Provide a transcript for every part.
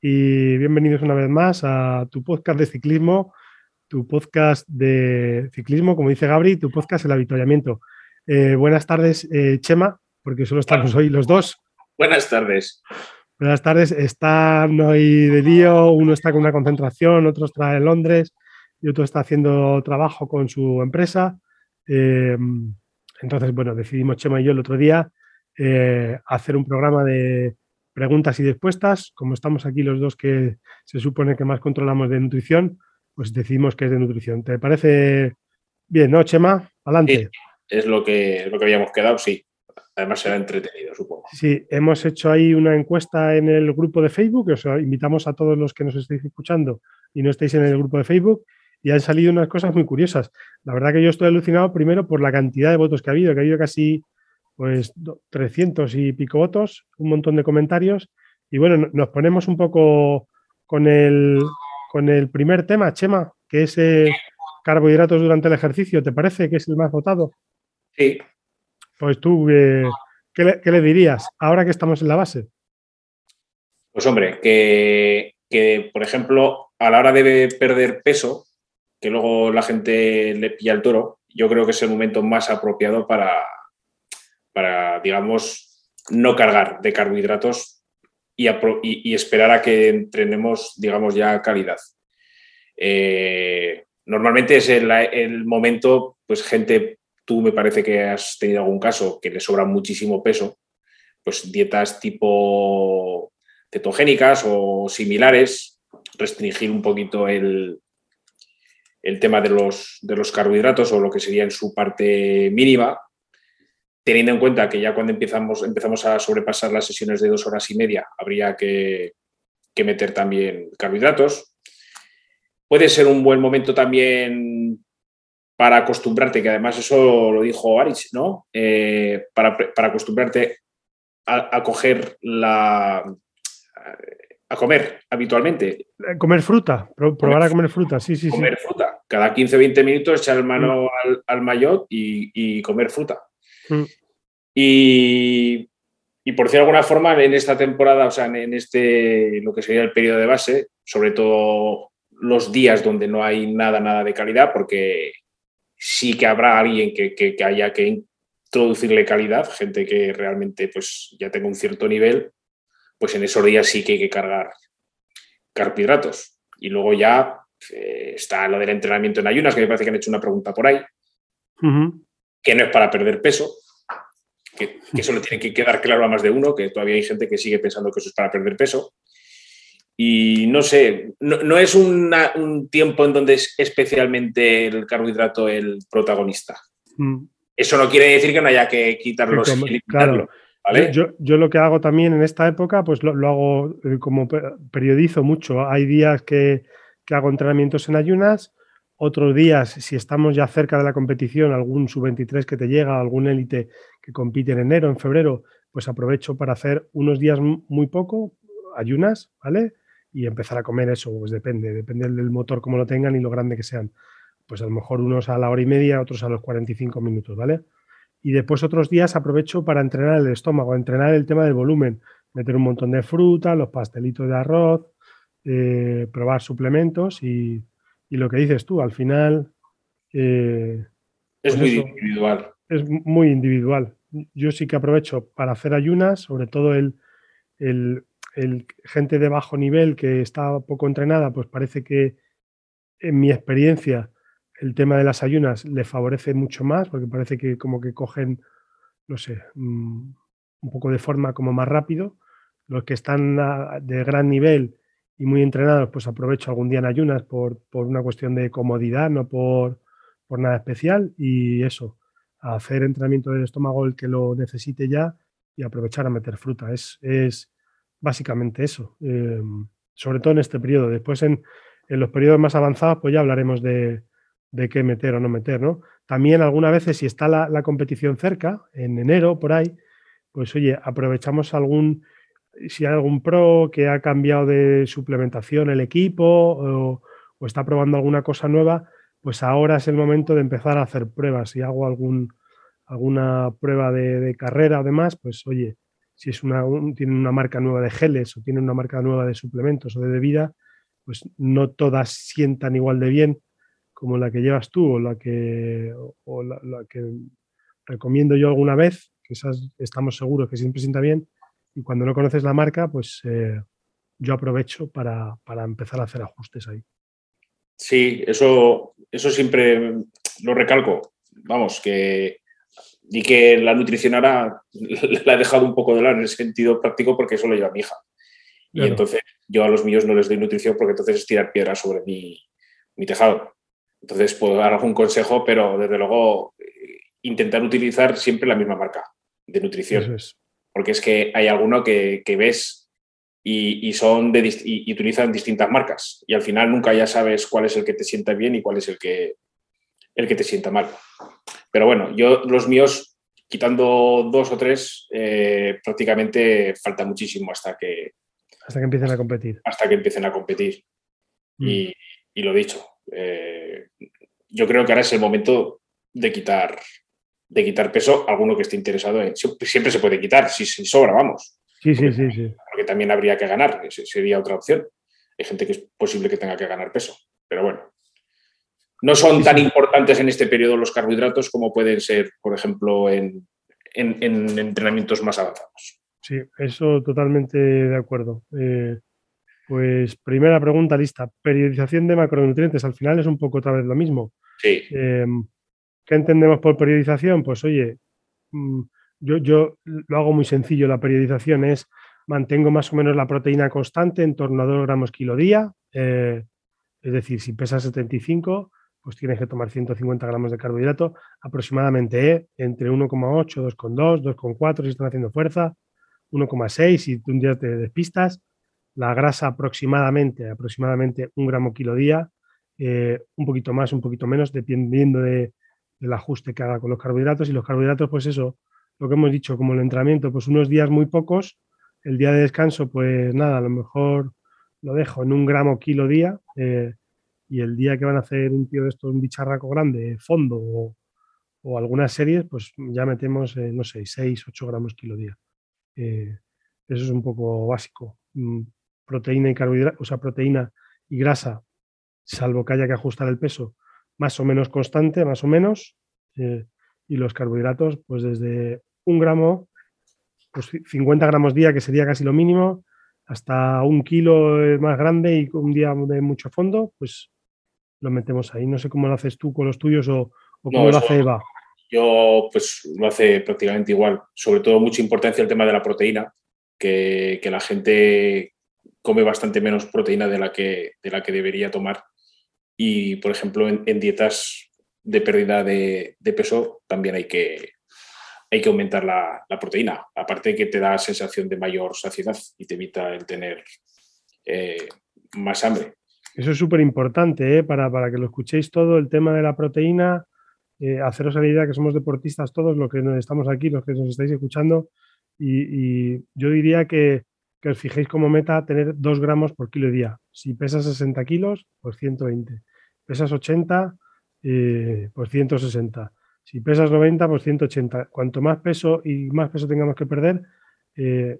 y bienvenidos una vez más a tu podcast de ciclismo, tu podcast de ciclismo, como dice Gabri, tu podcast El Avituallamiento. Eh, buenas tardes, eh, Chema, porque solo estamos hoy los dos. Buenas tardes. Buenas tardes, están hoy de lío, uno está con una concentración, otro está en Londres y otro está haciendo trabajo con su empresa. Eh, entonces, bueno, decidimos Chema y yo el otro día hacer un programa de preguntas y respuestas. Como estamos aquí los dos que se supone que más controlamos de nutrición, pues decidimos que es de nutrición. ¿Te parece bien, no, Chema? Adelante. es lo que, lo que habíamos quedado, sí. Además será entretenido, supongo. Sí, hemos hecho ahí una encuesta en el grupo de Facebook, os invitamos a todos los que nos estéis escuchando y no estéis en el grupo de Facebook, y han salido unas cosas muy curiosas. La verdad que yo estoy alucinado primero por la cantidad de votos que ha habido, que ha habido casi pues 300 y pico votos, un montón de comentarios. Y bueno, nos ponemos un poco con el, con el primer tema, Chema, que es eh, carbohidratos durante el ejercicio. ¿Te parece que es el más votado? Sí. Pues tú, eh, ¿qué, le, dirías ahora que estamos en la base? Pues hombre, que, que, por ejemplo, a la hora de perder peso, que luego la gente le pilla el toro, yo creo que es el momento más apropiado para, para, digamos, no cargar de carbohidratos y, esperar a que entrenemos, digamos, ya calidad. Eh, normalmente es el, momento, pues gente, tú me parece que has tenido algún caso que le sobra muchísimo peso, pues dietas tipo cetogénicas o similares, restringir un poquito el, el tema de los, de los carbohidratos o lo que sería en su parte mínima teniendo en cuenta que ya cuando empezamos, empezamos a sobrepasar las sesiones de dos horas y media, habría que, meter también carbohidratos. Puede ser un buen momento también para acostumbrarte, que además eso lo dijo Arich, ¿no? Eh, para, acostumbrarte a, coger la. a comer habitualmente. Eh, comer fruta, probar a comer fruta, sí, sí. Comer fruta. Cada 15-20 minutos echar mano mm. al, al mayot y comer fruta. Mm. Y, por decir de alguna forma, en esta temporada, o sea, en este, lo que sería el periodo de base, sobre todo los días donde no hay nada, nada de calidad, porque sí que habrá alguien que, haya que introducirle calidad, gente que realmente pues, ya tenga un cierto nivel, pues en esos días sí que hay que cargar carbohidratos. Y luego ya eh, está lo del entrenamiento en ayunas, que me parece que han hecho una pregunta por ahí que no es para perder peso, que, eso le tiene que quedar claro a más de uno, que todavía hay gente que sigue pensando que eso es para perder peso. Y no sé, no, es un tiempo en donde es especialmente el carbohidrato el protagonista. Mm. Eso no quiere decir que no haya que quitarlo claro. Yo, lo que hago también en esta época, pues lo, hago eh, como periodizo mucho. Hay días que, que hago entrenamientos en ayunas otros días, si estamos ya cerca de la competición, algún sub-23 que te llega, algún élite que compite en enero, en febrero, pues aprovecho para hacer unos días muy poco, ayunas, ¿vale? Y empezar a comer eso, pues depende, depende del motor como lo tengan y lo grande que sean. Pues a lo mejor unos a la hora y media, otros a los 45 minutos, ¿vale? Y después otros días aprovecho para entrenar el estómago, entrenar el tema del volumen, meter un montón de fruta, los pastelitos de arroz, eh, probar suplementos y, y lo que dices tú, al final... Eh, es pues muy individual. Es muy individual. Yo sí que aprovecho para hacer ayunas, sobre todo el, el, gente de bajo nivel que está poco entrenada, pues parece que en mi experiencia el tema de las ayunas le favorece mucho más, porque parece que como que cogen, no sé, mm, un poco de forma como más rápido. Los que están de gran nivel y muy entrenados, pues aprovecho algún día en ayunas por, una cuestión de comodidad, no por, nada especial. Y eso, hacer entrenamiento del estómago el que lo necesite ya y aprovechar a meter fruta. Es, es básicamente eso. Em, sobre todo en este periodo. Después en, los periodos más avanzados, pues ya hablaremos de, qué meter o no meter, ¿no? También algunas veces, si está la, competición cerca, en enero, por ahí, pues oye, aprovechamos algún, si hay algún pro que ha cambiado de suplementación el equipo o, está probando alguna cosa nueva, pues ahora es el momento de empezar a hacer pruebas. Si hago algún, alguna prueba de, carrera o demás, pues oye, si es una, tienen una marca nueva de geles o tienen una marca nueva de suplementos o de bebida, pues no todas sientan igual de bien como la que llevas tú o la que, o la, que recomiendo yo alguna vez, que estamos seguros que siempre sienta bien, y cuando no conoces la marca, pues eh, yo aprovecho para, para, empezar a hacer ajustes ahí. Sí, eso, eso siempre lo recalco. Vamos, que y que la nutrición ahora la he dejado un poco de lado en el sentido práctico porque eso lo lleva mi hija. Y entonces yo a los míos no les doy nutrición porque entonces es tirar piedra sobre mi, mi tejado. Entonces puedo dar algún consejo, pero desde luego eh, intentar utilizar siempre la misma marca de nutrición. Porque es que hay alguno que, que ves y, y son de, y, utilizan distintas marcas y al final nunca ya sabes cuál es el que te sienta bien y cuál es el que, el que te sienta mal. Pero bueno, yo los míos, quitando dos o tres, eh, prácticamente falta muchísimo hasta que... Hasta que empiecen a competir. Hasta que empiecen a competir. Mm. Y, lo dicho, eh, yo creo que ahora es el momento de quitar, de quitar peso. Alguno que esté interesado en... Siempre se puede quitar, si, sobra, vamos. Sí, sí, sí, sí. Porque también habría que ganar, sería otra opción. Hay gente que es posible que tenga que ganar peso. Pero bueno, no son tan importantes en este periodo los carbohidratos como pueden ser, por ejemplo, en, entrenamientos más avanzados. Sí, eso totalmente de acuerdo. Eh, pues primera pregunta lista. Periodización de macronutrientes. Al final es un poco otra vez lo mismo. Sí. Em, ¿Qué entendemos por periodización? Pues oye, mm, yo, yo lo hago muy sencillo. La periodización es mantengo más o menos la proteína constante en torno a 2 gramos kilo día. Eh, es decir, si pesa 75, pues tienes que tomar 150 gramos de carbohidrato aproximadamente ¿eh? entre 1,8, 2,2, 2,4 si están haciendo fuerza, 1,6 si un día te despistas, la grasa aproximadamente, aproximadamente un gramo kilo día, eh, un poquito más, un poquito menos, dependiendo de, del ajuste que haga con los carbohidratos. Y los carbohidratos, pues eso, lo que hemos dicho, como el entrenamiento, pues unos días muy pocos, el día de descanso, pues nada, a lo mejor lo dejo en un gramo kilo día. Eh, y el día que van a hacer un tío de estos, un bicharraco grande, fondo o, algunas series, pues ya metemos, no sé, 6, 8 gramos kilo día. Eh, eso es un poco básico. Mm, proteína y carbohidratos, o sea, proteína y grasa, salvo que haya que ajustar el peso, más o menos constante, más o menos. Eh, y los carbohidratos, pues desde un gramo, pues 50 gramos día, que sería casi lo mínimo, hasta un kilo más grande y un día de mucho fondo, pues lo metemos ahí. No sé cómo lo haces tú con los tuyos o, cómo lo hace Eva. Yo, pues lo hace prácticamente igual. Sobre todo, mucha importancia el tema de la proteína, que, la gente come bastante menos proteína de la que, de la que debería tomar. Y, por ejemplo, en, dietas de pérdida de, peso también hay que, hay que aumentar la, proteína. Aparte que te da sensación de mayor saciedad y te evita el tener eh, más hambre. Eso es súper importante ¿eh? para, que lo escuchéis todo, el tema de la proteína, eh, haceros la idea que somos deportistas todos, los que estamos aquí, los que nos estáis escuchando, y, yo diría que, os fijéis como meta tener 2 gramos por kilo día. Si pesas 60 kilos, pues 120. Pesas 80, eh, pues 160. Si pesas 90, pues 180. Cuanto más peso y más peso tengamos que perder,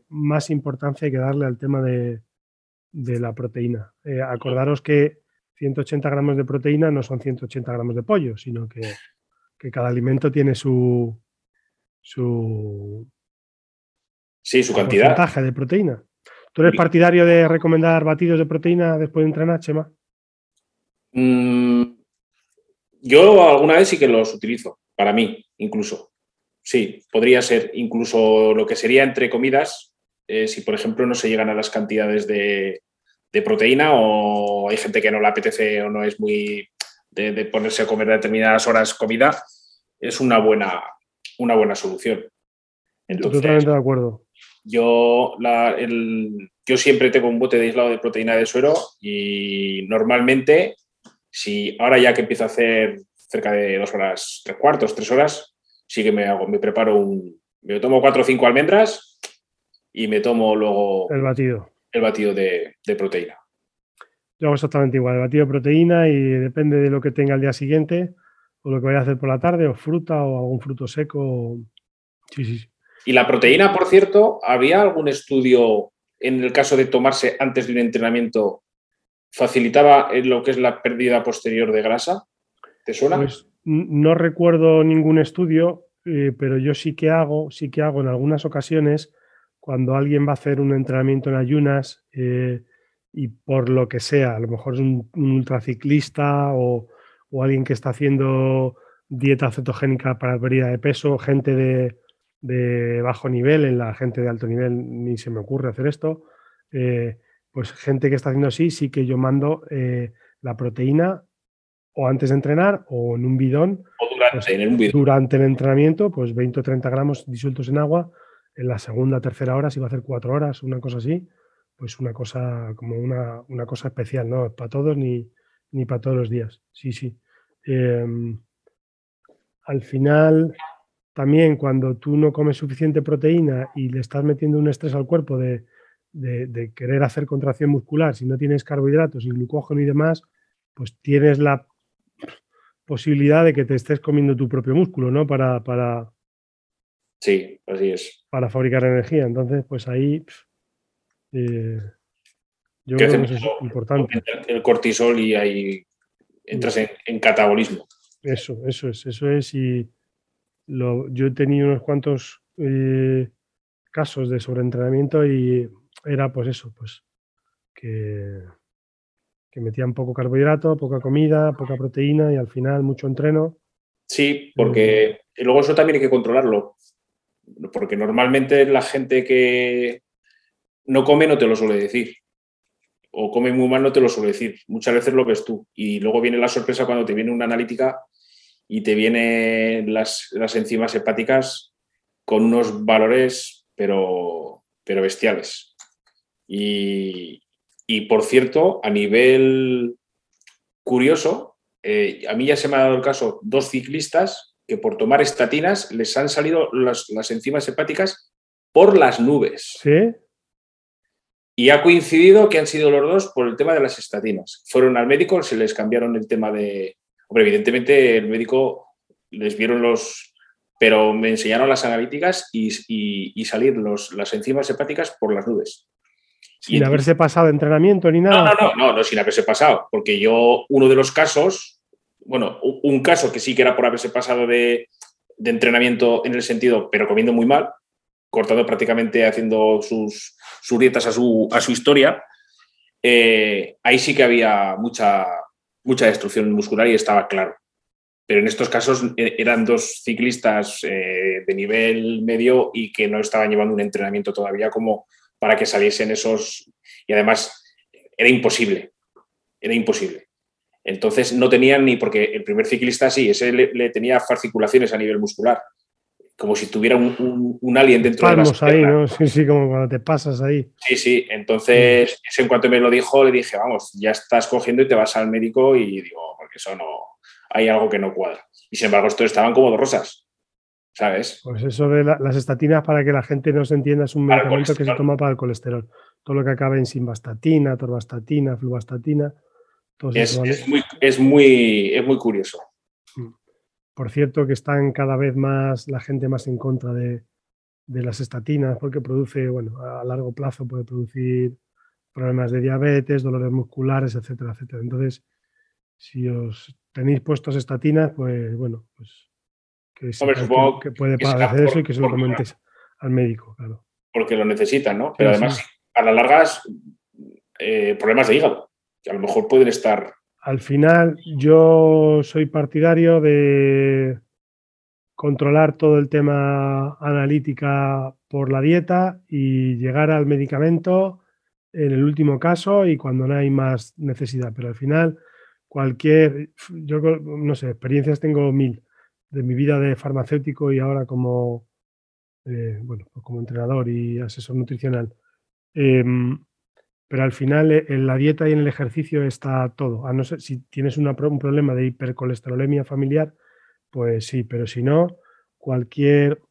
más importancia hay que darle al tema de, de la proteína. Eh, acordaros que 180 gramos de proteína no son 180 gramos de pollo, sino que, cada alimento tiene su, su, sí, su cantidad. porcentaje de proteína. ¿Tú eres partidario de recomendar batidos de proteína después de entrenar, Chema? Mm, yo alguna vez sí que los utilizo, para mí incluso. Sí, podría ser incluso lo que sería entre comidas, eh, si por ejemplo no se llegan a las cantidades de, proteína o hay gente que no le apetece o no es muy de, ponerse a comer a determinadas horas comida, es una buena, una buena solución. Totalmente de acuerdo. Yo, yo siempre tengo un bote de aislado de proteína de suero y normalmente, si ahora ya que empiezo a hacer cerca de dos horas, tres cuartos, tres horas, sí que me hago, me preparo un, me tomo cuatro o cinco almendras y me tomo luego el batido, el batido de, de proteína. Yo hago exactamente igual, el batido de proteína y depende de lo que tenga el día siguiente o lo que vaya a hacer por la tarde, o fruta o algún fruto seco. Sí, sí, sí. Y la proteína, por cierto, ¿había algún estudio en el caso de tomarse antes de un entrenamiento facilitaba lo que es la pérdida posterior de grasa? ¿Te suena? Pues no recuerdo ningún estudio, eh, pero yo sí que hago, sí que hago en algunas ocasiones cuando alguien va a hacer un entrenamiento en ayunas eh, y por lo que sea, a lo mejor es un, ultraciclista o, o, alguien que está haciendo dieta cetogénica para pérdida de peso, gente de, de bajo nivel, en la gente de alto nivel ni se me ocurre hacer esto, eh, pues gente que está haciendo así, sí que yo mando eh, la proteína o antes de entrenar o en un bidón. O durante, pues, en bidón. durante el entrenamiento, pues 20 o 30 gramos disueltos en agua. En la segunda, tercera hora, si va a hacer cuatro horas, una cosa así, pues una cosa como una, una cosa especial, no para todos ni, ni para todos los días. Sí, sí. Em, al final, también cuando tú no comes suficiente proteína y le estás metiendo un estrés al cuerpo de, querer hacer contracción muscular, si no tienes carbohidratos y glucógeno y demás, pues tienes la posibilidad de que te estés comiendo tu propio músculo, ¿no? Para, para sí, así es. Para fabricar energía. Entonces, pues ahí eh, yo creo que es importante. El cortisol y ahí entras en, en catabolismo. Eso, eso es, eso es. Y, yo he tenido unos cuantos eh, casos de sobreentrenamiento y era pues eso, pues que, que metían poco carbohidrato, poca comida, poca proteína y al final mucho entreno. Sí, porque eh, luego eso también hay que controlarlo, porque normalmente la gente que no come no te lo suele decir, o come muy mal no te lo suele decir, muchas veces lo ves tú y luego viene la sorpresa cuando te viene una analítica y te vienen las, enzimas hepáticas con unos valores, pero, pero bestiales. Y, por cierto, a nivel curioso, eh, a mí ya se me ha dado el caso dos ciclistas que por tomar estatinas les han salido las, las enzimas hepáticas por las nubes. ¿Sí? Y ha coincidido que han sido los dos por el tema de las estatinas. Fueron al médico, se les cambiaron el tema de, Hombre, evidentemente el médico les vieron los, pero me enseñaron las analíticas y, salir los, las enzimas hepáticas por las nubes. Sin haberse pasado entrenamiento ni nada. No, no, no, no, sin haberse pasado, porque yo, uno de los casos, bueno, un caso que sí que era por haberse pasado de, entrenamiento en el sentido, pero comiendo muy mal, cortando prácticamente, haciendo sus, dietas a su, a su historia, eh, ahí sí que había mucha, mucha destrucción muscular y estaba claro. Pero en estos casos eh, eran dos ciclistas eh, de nivel medio y que no estaban llevando un entrenamiento todavía como para que saliesen esos... Y además era imposible, era imposible. Entonces no tenían ni, porque el primer ciclista sí, ese le, tenía fasciculaciones a nivel muscular, como si tuviera un, un, alien dentro de las ahí, ¿no? Sí, sí, como cuando te pasas ahí. Sí, sí. Entonces, en cuanto me lo dijo, le dije, vamos, ya estás cogiendo y te vas al médico y digo, porque eso no, hay algo que no cuadra. Y sin embargo, estos estaban como dos rosas, ¿sabes? Pues eso de las estatinas, para que la gente no se entienda, es un medicamento que se toma para el colesterol. Todo lo que acaba en simvastatina, torvastatina, fluvastatina. Es, es, muy, es, muy, es muy curioso. Por cierto, que están cada vez más la gente más en contra de, las estatinas porque produce, bueno, a largo plazo puede producir problemas de diabetes, dolores musculares, etcétera, etcétera. Entonces, si os tenéis puestos estatinas, pues bueno, pues que, que, puede padecer eso y que se lo comentes al médico, claro. Porque lo necesitan, ¿no? Pero además, a la larga, eh, problemas de hígado, que a lo mejor pueden estar al final yo soy partidario de controlar todo el tema analítica por la dieta y llegar al medicamento en el último caso y cuando no hay más necesidad. Pero al final, cualquier, yo no sé, experiencias tengo mil de mi vida de farmacéutico y ahora como eh, bueno, pues como entrenador y asesor nutricional. Em, pero al final eh, en la dieta y en el ejercicio está todo. A no ser si tienes un problema de hipercolesterolemia familiar, pues sí, pero si no, cualquier,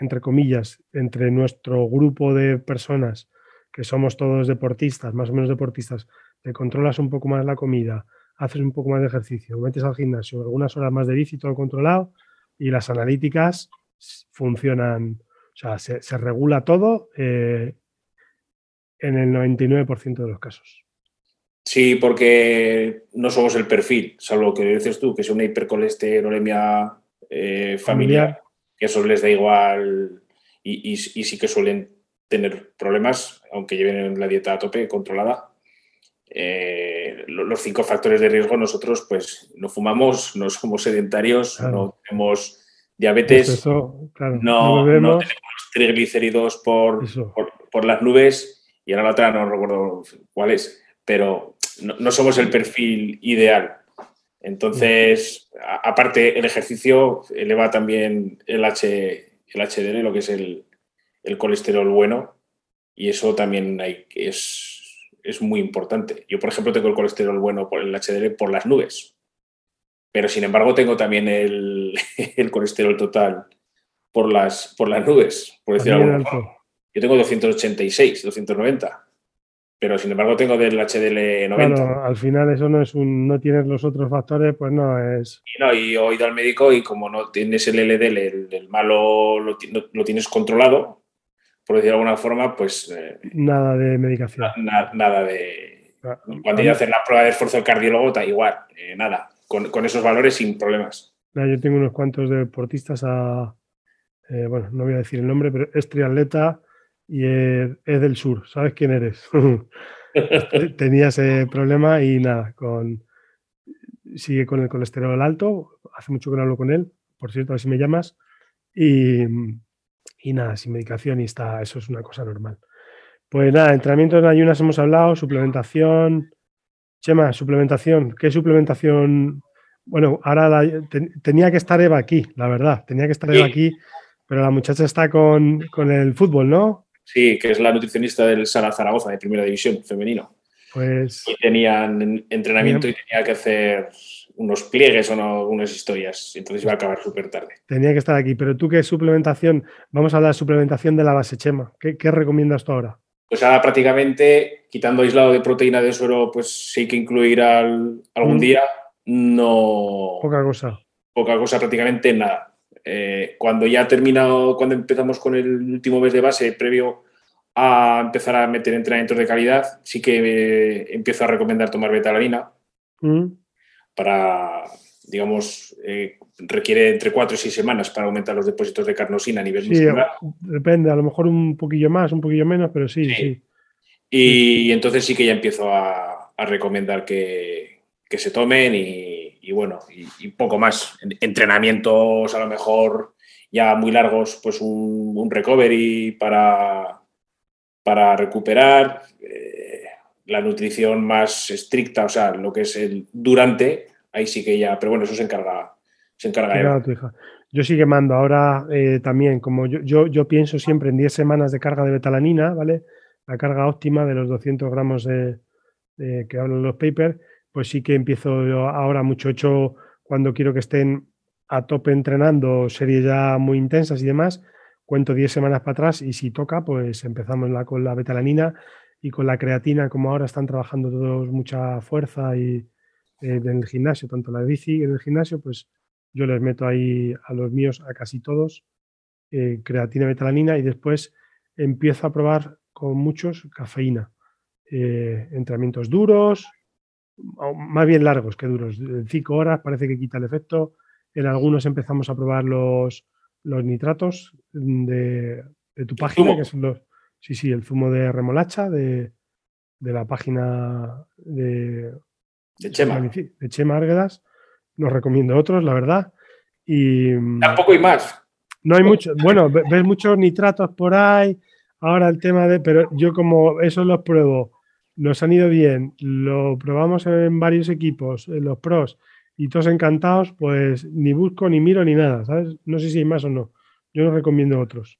entre comillas, entre nuestro grupo de personas que somos todos deportistas, más o menos deportistas, te controlas un poco más la comida, haces un poco más de ejercicio, metes al gimnasio, algunas horas más de bici, todo controlado, y las analíticas funcionan, o sea, se, regula todo eh, en el 99% de los casos. Sí, porque no somos el perfil, salvo que dices tú, que es una hipercolesterolemia eh, familiar, que eso les da igual y, sí que suelen tener problemas, aunque lleven la dieta a tope, controlada. Eh, los cinco factores de riesgo, nosotros pues no fumamos, no somos sedentarios, no tenemos diabetes, pues no, tenemos triglicéridos por, por, las nubes y ahora la otra no recuerdo cuál es, pero no, somos el perfil ideal. Entonces, aparte, el ejercicio eleva también el, H, el HDL, lo que es el, colesterol bueno, y eso también hay, es, es muy importante. Yo, por ejemplo, tengo el colesterol bueno por el HDL por las nubes, pero sin embargo tengo también el, colesterol total por las, por las nubes, por decir algo. Yo tengo 286, 290 pero sin embargo tengo del HDL 90. al final eso no es un, no tienes los otros factores, pues no es. Y no, y he ido al médico y como no tienes el LDL, el, malo lo, tienes controlado, por decir de alguna forma, pues. Eh, nada de medicación. nada de. Ah, cuando a hacer la prueba de esfuerzo del cardiólogo, está igual, eh, nada, con, esos valores sin problemas. yo tengo unos cuantos deportistas a. Eh, bueno, no voy a decir el nombre, pero es triatleta y es, del sur, ¿sabes quién eres? Tenía ese problema y nada, con, sigue con el colesterol alto, hace mucho que no hablo con él, por cierto, a ver si me llamas, y, y nada, sin medicación y está, eso es una cosa normal. Pues nada, entrenamiento en ayunas hemos hablado, suplementación. Chema, suplementación. ¿Qué suplementación? Bueno, ahora tenía que estar Eva aquí, la verdad. Tenía que estar Eva aquí, pero la muchacha está con, con el fútbol, ¿no? Sí, que es la nutricionista del Sala Zaragoza de Primera División femenino. Pues. Y tenían entrenamiento y tenía que hacer unos pliegues o no, unas historias. Entonces iba a acabar súper tarde. Tenía que estar aquí. Pero tú, ¿qué suplementación? Vamos a hablar de suplementación de la base chema. ¿Qué, recomiendas tú ahora? Pues ahora prácticamente, quitando aislado de proteína de suero, pues sí que incluir algún mm. día. No. Poca cosa. Poca cosa, prácticamente nada. Eh, cuando ya ha terminado, cuando empezamos con el último mes de base, previo a empezar a meter entrenamientos de calidad, sí que eh, empiezo a recomendar tomar betalanina mm. para, digamos, eh, requiere entre 4 y 6 semanas para aumentar los depósitos de carnosina a nivel muscular. Depende, a lo mejor un poquillo más, un poquillo menos, pero sí, sí. Y, entonces sí que ya empiezo a, recomendar que, que se tomen y y bueno, y, poco más. Entrenamientos a lo mejor ya muy largos, pues un, recovery para, para recuperar, eh, la nutrición más estricta, o sea, lo que es el durante, ahí sí que ya, pero bueno, eso se encarga. Se encarga Yo sí que mando ahora eh, también, como yo, yo, yo, pienso siempre en 10 semanas de carga de betalanina, ¿vale? La carga óptima de los 200 gramos de, que hablan los papers pues sí que empiezo ahora mucho hecho cuando quiero que estén a tope entrenando series ya muy intensas y demás, cuento 10 semanas para atrás y si toca, pues empezamos la, con la betalanina y con la creatina, como ahora están trabajando todos mucha fuerza y eh, en el gimnasio, tanto la bici en el gimnasio, pues yo les meto ahí a los míos, a casi todos, eh, creatina, betalanina y después empiezo a probar con muchos cafeína. Eh, entrenamientos duros, más bien largos que duros. Cinco horas parece que quita el efecto. En algunos empezamos a probar los, los nitratos de, tu página, que son los. Sí, sí, el zumo de remolacha de, la página de, de Chema. De Chema Arguedas. Nos recomiendo otros, la verdad. Y, Tampoco hay más. No hay mucho. Bueno, ves muchos nitratos por ahí. Ahora el tema de. Pero yo, como eso los pruebo nos han ido bien, lo probamos en varios equipos, en los pros, y todos encantados, pues ni busco, ni miro, ni nada, ¿sabes? No sé si hay más o no. Yo no recomiendo otros.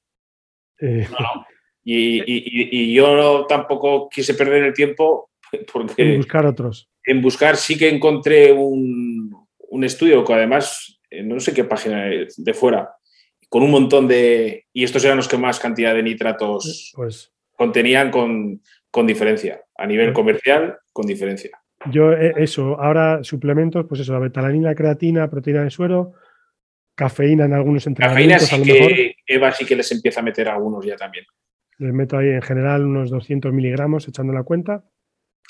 Eh, y, yo tampoco quise perder el tiempo porque... En buscar otros. En buscar sí que encontré un, estudio que además, eh, no sé qué página de fuera, con un montón de... Y estos eran los que más cantidad de nitratos pues, contenían con, con diferencia. A nivel comercial, con diferencia. Yo, eh, eso, ahora suplementos, pues eso, la betalanina, creatina, proteína de suero, cafeína en algunos entrenamientos. Cafeína sí que Eva sí que les empieza a meter algunos ya también. Les meto ahí en general unos 200 miligramos echando la cuenta.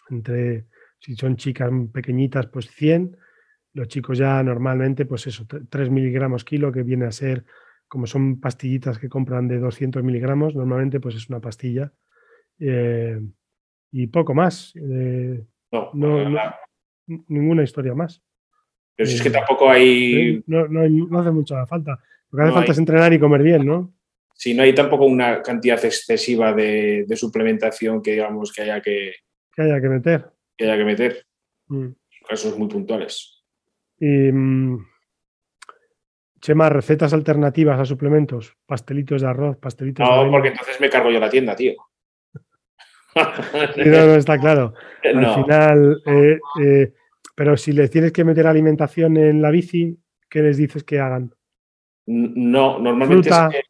Entre, si son chicas pequeñitas, pues 100. Los chicos ya normalmente, pues eso, 3 miligramos kilo, que viene a ser, como son pastillitas que compran de 200 miligramos, normalmente pues es una pastilla. Eh, y poco más. Eh, no, no, ninguna historia más. Pero si es que eh, tampoco hay... No, hace mucha falta. Lo que hace falta es entrenar y comer bien, ¿no? Sí, no hay tampoco una cantidad excesiva de, suplementación que digamos que haya que... Que haya que meter. Que haya que meter. Mm. Casos muy puntuales. Y, mm, Chema, recetas alternativas a suplementos, pastelitos de arroz, pastelitos no, porque entonces me cargo yo la tienda, tío. no, no, está claro. Al final, eh, eh, pero si les tienes que meter alimentación en la bici, ¿qué les dices que hagan? No, normalmente es que,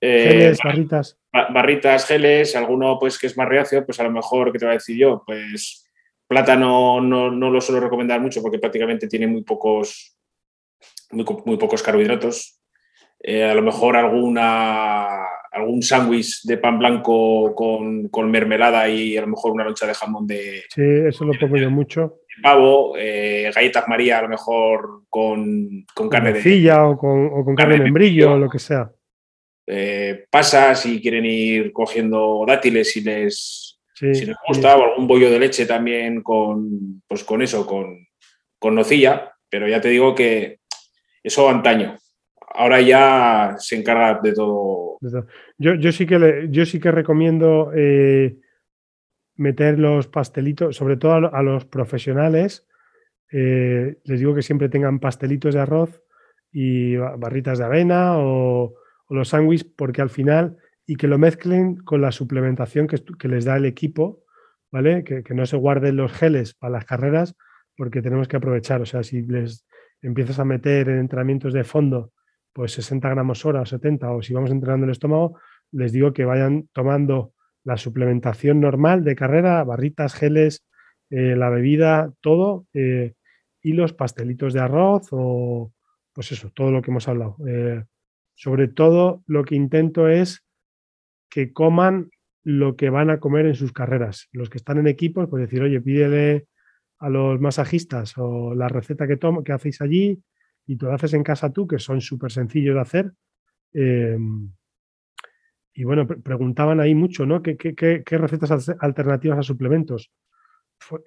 eh, geles, barritas. Barritas, geles, alguno pues que es más reacio, pues a lo mejor, ¿qué te voy a decir yo? Pues plátano no, no lo suelo recomendar mucho porque prácticamente tiene muy pocos, muy, pocos carbohidratos. a lo mejor alguna algún sándwich de pan blanco con, mermelada y a lo mejor una loncha de jamón de... Sí, eso lo pongo yo mucho. Pavo, eh, galletas María a lo mejor con, carne de... O con, o con carne, de membrillo, o lo que sea. Eh, pasas si quieren ir cogiendo dátiles si les, les gusta, o algún bollo de leche también con, pues con eso, con, con nocilla, pero ya te digo que eso antaño ahora ya se encarga de todo. Yo, sí, que yo sí que recomiendo eh, meter los pastelitos, sobre todo a, los profesionales. Eh, les digo que siempre tengan pastelitos de arroz y barritas de avena o, los sándwiches, porque al final, y que lo mezclen con la suplementación que, les da el equipo, ¿vale? Que, que, no se guarden los geles para las carreras, porque tenemos que aprovechar. O sea, si les empiezas a meter en entrenamientos de fondo pues 60 gramos hora, 70, o si vamos entrenando el estómago, les digo que vayan tomando la suplementación normal de carrera, barritas, geles, eh, la bebida, todo, eh, y los pastelitos de arroz o pues eso, todo lo que hemos hablado. Eh, sobre todo lo que intento es que coman lo que van a comer en sus carreras. Los que están en equipos, pues decir, oye, pídele a los masajistas o la receta que, que hacéis allí, y tú lo haces en casa tú, que son súper sencillos de hacer. Em, y bueno, preguntaban ahí mucho, ¿no? ¿Qué, recetas alternativas a suplementos?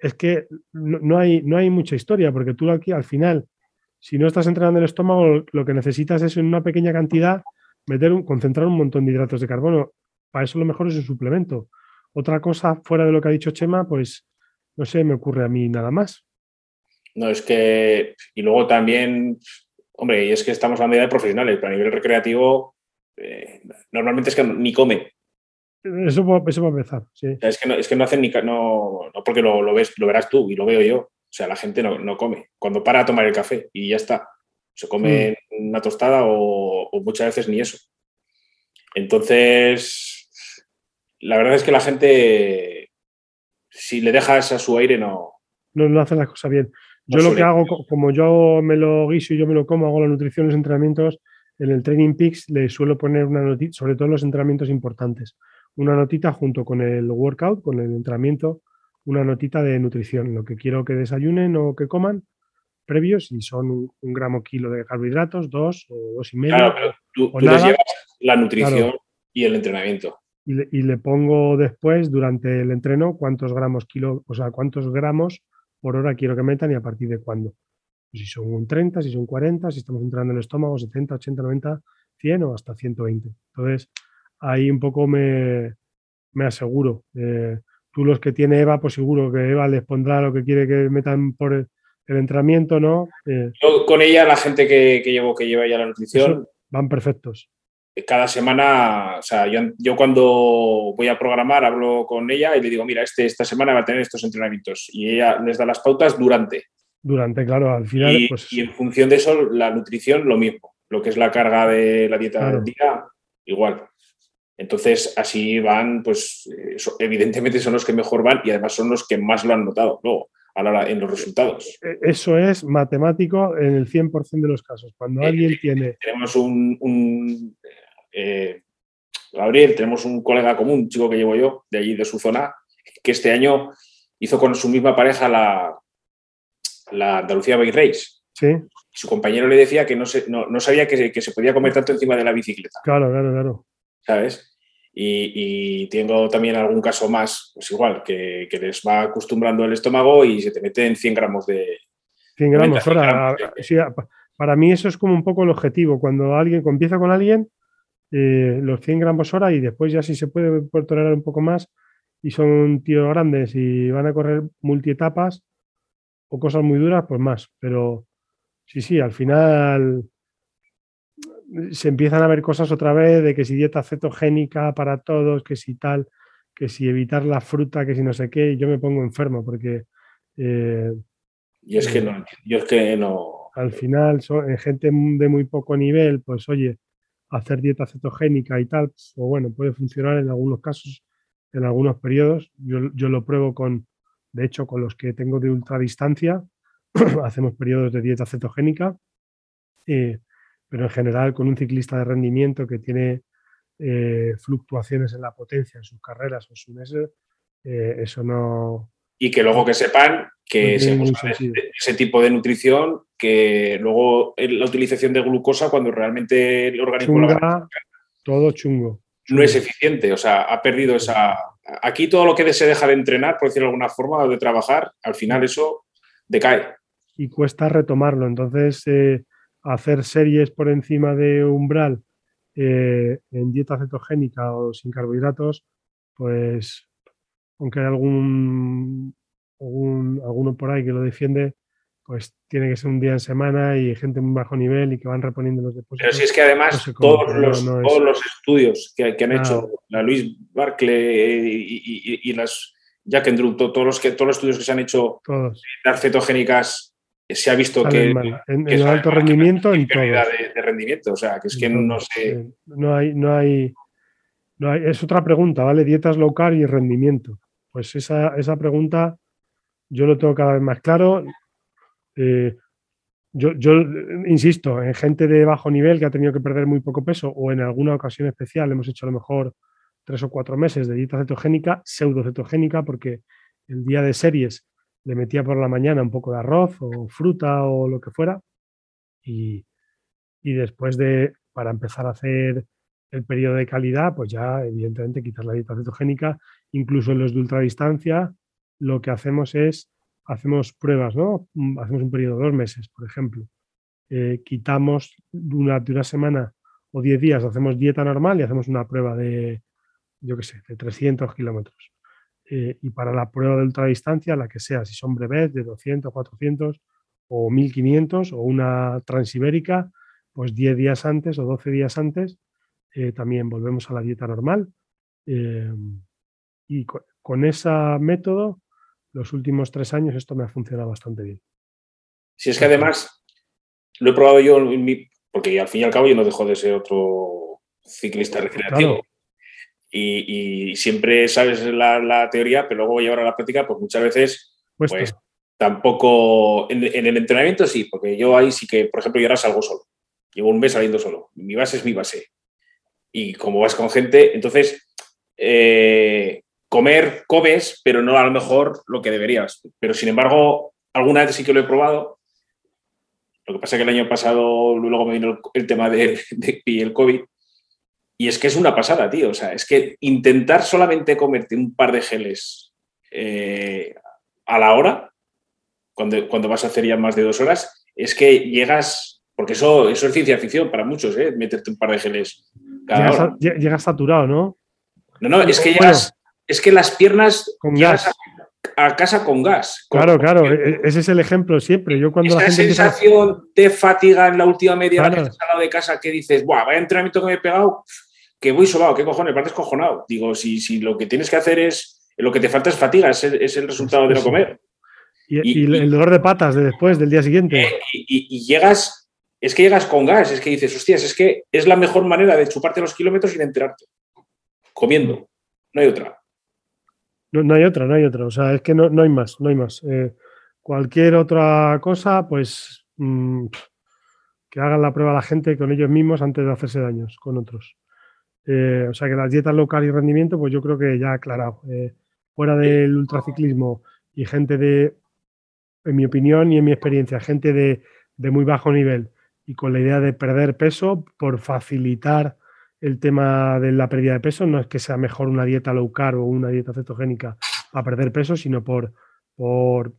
Es que no, hay, no hay mucha historia, porque tú aquí al final, si no estás entrenando el estómago, lo que necesitas es en una pequeña cantidad meter un, concentrar un montón de hidratos de carbono. Para eso lo mejor es un suplemento. Otra cosa fuera de lo que ha dicho Chema, pues no sé, me ocurre a mí nada más. No, es que. Y luego también, hombre, y es que estamos hablando de profesionales, pero a nivel recreativo, eh, normalmente es que ni come. Eso, va, a empezar, sí. es, que no, es que no hacen ni. No, no porque lo, lo, ves, lo verás tú y lo veo yo. O sea, la gente no, come. Cuando para a tomar el café y ya está. Se come mm. una tostada o, o muchas veces ni eso. Entonces, la verdad es que la gente, si le dejas a su aire, no. No, no hacen las cosas bien. Yo lo que hago, como yo me lo guiso y yo me lo como, hago la nutrición, los entrenamientos, en el Training Peaks le suelo poner una notita, sobre todo en los entrenamientos importantes, una notita junto con el workout, con el entrenamiento, una notita de nutrición, lo que quiero que desayunen o que coman previos, si son un, gramo kilo de carbohidratos, dos o dos y medio. Claro, pero tú, les llevas la nutrición y el entrenamiento. Y le, y le, pongo después, durante el entreno, cuántos gramos kilo, o sea, cuántos gramos por hora quiero que metan y a partir de cuándo. Pues si son un 30, si son 40, si estamos entrando en el estómago, 70, 80, 90, 100 o hasta 120. Entonces, ahí un poco me, aseguro. Eh, tú los que tiene Eva, pues seguro que Eva les pondrá lo que quiere que metan por el, entrenamiento, ¿no? Eh, con ella, la gente que, llevo, que lleva ya la nutrición. van perfectos. Cada semana, o sea, yo, cuando voy a programar hablo con ella y le digo, mira, este, esta semana va a tener estos entrenamientos y ella les da las pautas durante. Durante, claro, al final. Y, pues... y en función de eso, la nutrición, lo mismo. Lo que es la carga de la dieta del día, igual. Entonces, así van, pues, eh, evidentemente son los que mejor van y además son los que más lo han notado luego a la en los resultados. E, eso es matemático en el 100% de los casos. Cuando eh, alguien tiene... Tenemos un, eh, Gabriel, tenemos un colega común, un chico que llevo yo, de allí, de su zona, que este año hizo con su misma pareja la, la Andalucía Bike Race. Sí. Su compañero le decía que no, se, no, sabía que, que, se podía comer tanto encima de la bicicleta. Claro, claro, claro. ¿Sabes? Y, tengo también algún caso más, pues igual, que, les va acostumbrando el estómago y se te mete en 100 gramos de... 100 gramos, ahora, para mí eso es como un poco el objetivo. Cuando alguien empieza con alguien, eh, los 100 gramos hora y después ya si se puede, tolerar un poco más y son tíos grandes y van a correr multietapas o cosas muy duras, pues más. Pero sí, sí, al final se empiezan a ver cosas otra vez de que si dieta cetogénica para todos, que si tal, que si evitar la fruta, que si no sé qué, y yo me pongo enfermo porque... Eh, y es que eh, no, yo es que no... Al final, son, en gente de muy poco nivel, pues oye, hacer dieta cetogénica y tal, pues, o bueno, puede funcionar en algunos casos, en algunos periodos. Yo, yo lo pruebo con, de hecho, con los que tengo de ultradistancia, hacemos periodos de dieta cetogénica. Eh, pero en general con un ciclista de rendimiento que tiene eh, fluctuaciones en la potencia en sus carreras o sus meses, eh, eso no... Y que luego que sepan que ese tipo de nutrición, que luego la utilización de glucosa cuando realmente el organismo... todo chungo, No es eficiente, o sea, ha perdido esa... Aquí todo lo que se deja de entrenar, por decirlo de alguna forma, o de trabajar, al final eso decae. Y cuesta retomarlo, entonces... Eh, hacer series por encima de umbral eh, en dieta cetogénica o sin carbohidratos, pues aunque hay algún, alguno por ahí que lo defiende, pues tiene que ser un día en semana y gente muy bajo nivel y que van reponiendo los depósitos. Pero si es que además todos, los, todos los estudios que, han hecho la Luis Barclay y, las Jack Andrew, todos los, que, todos los estudios que se han hecho de las cetogénicas se ha visto que, en, el alto rendimiento en todo. De, de, rendimiento, o sea, que es que no sé. No hay, no hay, no hay, es otra pregunta, ¿vale? Dietas low carb y rendimiento. Pues esa, esa pregunta yo lo tengo cada vez más claro. Eh, yo, insisto, en gente de bajo nivel que ha tenido que perder muy poco peso o en alguna ocasión especial hemos hecho a lo mejor tres o cuatro meses de dieta cetogénica, pseudo cetogénica, porque el día de series le metía por la mañana un poco de arroz o fruta o lo que fuera. Y, después de, para empezar a hacer el periodo de calidad, pues ya evidentemente quitar la dieta cetogénica, incluso en los de ultradistancia, lo que hacemos es, hacemos pruebas, ¿no? Mm, hacemos un periodo de dos meses, por ejemplo. Eh, quitamos durante una semana o diez días, hacemos dieta normal y hacemos una prueba de, yo qué sé, de 300 kilómetros. Eh, y para la prueba de ultradistancia, la que sea, si son breves de 200, 400 o 1500 o una transibérica, pues 10 días antes o 12 días antes eh, también volvemos a la dieta normal. Eh, y con, ese método, los últimos tres años esto me ha funcionado bastante bien. Si es que además lo he probado yo, porque al fin y al cabo yo no dejo de ser otro ciclista recreativo. Y, siempre sabes la, teoría, pero luego llevar a la práctica, pues muchas veces, pues tampoco, en, el entrenamiento sí, porque yo ahí sí que, por ejemplo, yo ahora salgo solo, llevo un mes saliendo solo, mi base es mi base. Y como vas con gente, entonces, eh, comer, comes, pero no a lo mejor lo que deberías. Pero sin embargo, alguna vez sí que lo he probado. Lo que pasa es que el año pasado luego me vino el, tema de, de, el COVID y es que es una pasada, tío. O sea, es que intentar solamente comerte un par de geles eh, a la hora, cuando, cuando vas a hacer ya más de dos horas, es que llegas, porque eso, eso es ciencia ficción para muchos, ¿eh? meterte un par de geles. llegas, saturado, ¿no? No, no, es que llegas, es que las piernas llegas a casa con gas. Claro, claro, e, e, ese es el ejemplo siempre. Yo cuando Esa la gente sensación de fatiga en la última media hora que estás al lado de casa que dices, Buah, vaya entrenamiento que me he pegado, que voy sobado, qué cojones, partes cojonado. Digo, si, si lo que tienes que hacer es, lo que te falta es fatiga, es el, resultado de no comer. Y, el dolor de patas de después, del día siguiente. Eh, y, llegas, es que llegas con gas, es que dices, hostias, es que es la mejor manera de chuparte los kilómetros y de enterarte. Comiendo, no hay otra. No, hay otra, no hay otra. O sea, es que no, hay más, no hay más. Eh, cualquier otra cosa, pues mm, que hagan la prueba la gente con ellos mismos antes de hacerse daños con otros. Eh, o sea que las dietas local y rendimiento, pues yo creo que ya aclarado. Eh, fuera del ultraciclismo y gente de, en mi opinión y en mi experiencia, gente de, de muy bajo nivel y con la idea de perder peso por facilitar el tema de la pérdida de peso. No es que sea mejor una dieta low carb o una dieta cetogénica para perder peso, sino por, por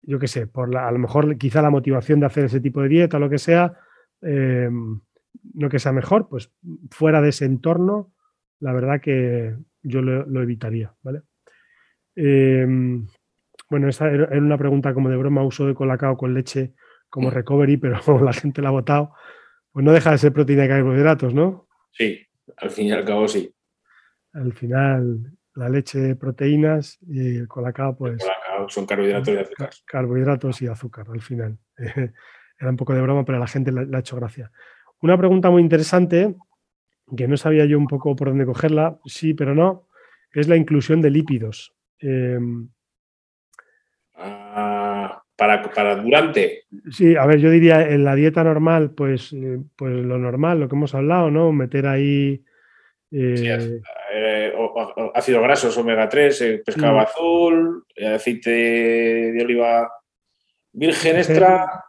yo qué sé, por la, a lo mejor quizá la motivación de hacer ese tipo de dieta o lo que sea, em, no que sea mejor, pues fuera de ese entorno, la verdad que yo lo, evitaría, ¿vale? Em, bueno, esta era una pregunta como de broma, uso de colacao con leche como recovery, pero la gente la ha votado. Pues no deja de ser proteína y carbohidratos, ¿no? Sí, al fin y al cabo sí. Al final, la leche, proteínas y el colacao, pues. son carbohidratos y azúcar. Carbohidratos y azúcar, al final. Era un poco de broma, pero a la gente le, ha hecho gracia. Una pregunta muy interesante, que no sabía yo un poco por dónde cogerla, sí, pero no, es la inclusión de lípidos. Em, ah, para, para, durante. Sí, a ver, yo diría en la dieta normal, pues, eh, pues lo normal, lo que hemos hablado, ¿no? Meter ahí. Eh, eh, ácidos grasos omega 3, pescado azul, aceite de oliva virgen extra.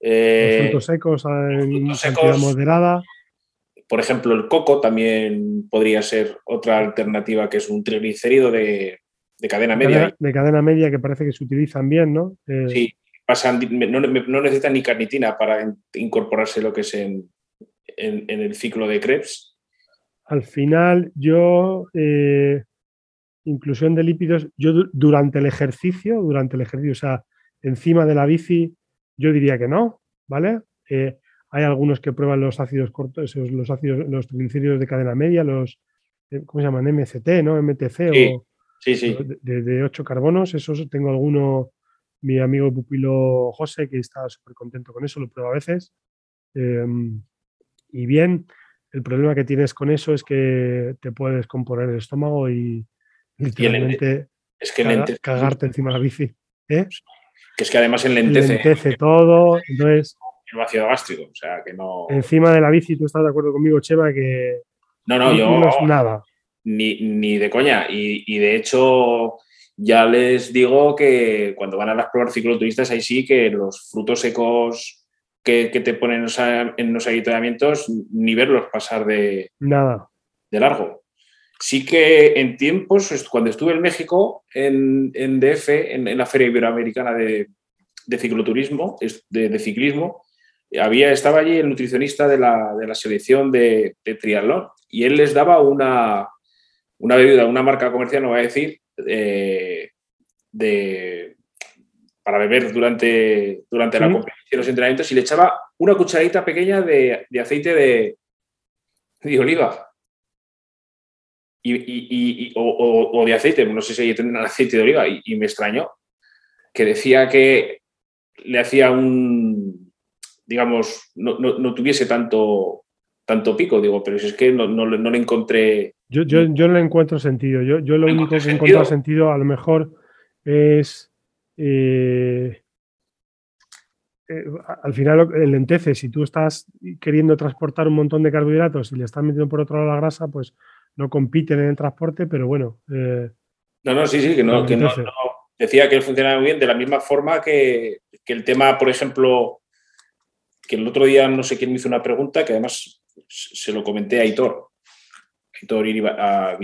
frutos secos en cantidad moderada. Por ejemplo, el coco también podría ser otra alternativa, que es un triglicérido de, de cadena media. De cadena media que parece que se utilizan bien, ¿no? Eh, sí, pasan, no, no, necesitan ni carnitina para incorporarse lo que es en, el ciclo de Krebs. Al final, yo, eh, inclusión de lípidos, yo durante el ejercicio, durante el ejercicio, o sea, encima de la bici, yo diría que no, ¿vale? Eh, hay algunos que prueban los ácidos cortos, los ácidos, los triglicéridos de cadena media, los, ¿cómo se llaman? MCT, ¿no? MTC o Sí, sí. De, ocho carbonos, esos tengo alguno, mi amigo pupilo José, que está súper contento con eso, lo prueba a veces. Em, y bien, el problema que tienes con eso es que te puedes componer el estómago y literalmente es que cagarte encima de la bici. ¿eh? Que es que además enlentece. Lentece todo, entonces... El vacío gástrico, o sea, que no... Encima de la bici, tú estás de acuerdo conmigo, Cheva, que... No, no, yo... No es nada ni, de coña. Y, de hecho, ya les digo que cuando van a las pruebas cicloturistas, ahí sí que los frutos secos que, te ponen en los avituallamientos, ni verlos pasar de, Nada. de largo. Sí que en tiempos, cuando estuve en México, en, DF, en, la Feria Iberoamericana de, Cicloturismo, de, ciclismo, había, estaba allí el nutricionista de la, selección de, de triatlón y él les daba una, una bebida, una marca comercial, no voy a decir, eh, de, para beber durante, durante la competición, los entrenamientos, y le echaba una cucharadita pequeña de, aceite de, de oliva. Y, o, de aceite, no sé si tienen aceite de oliva, y, me extrañó que decía que le hacía un, digamos, no, no tuviese tanto, tanto pico, digo, pero si es que no, no, le encontré. Yo, yo, yo, no le encuentro sentido. Yo, yo lo único que he encontrado sentido a lo mejor es. Eh, eh, al final el lentece, si tú estás queriendo transportar un montón de carbohidratos y le estás metiendo por otro lado la grasa, pues no compiten en el transporte, pero bueno. Eh, no, no, sí, sí, que no, que no, Decía que él funcionaba muy bien de la misma forma que, que el tema, por ejemplo, que el otro día no sé quién me hizo una pregunta que además se lo comenté a Aitor, Aitor a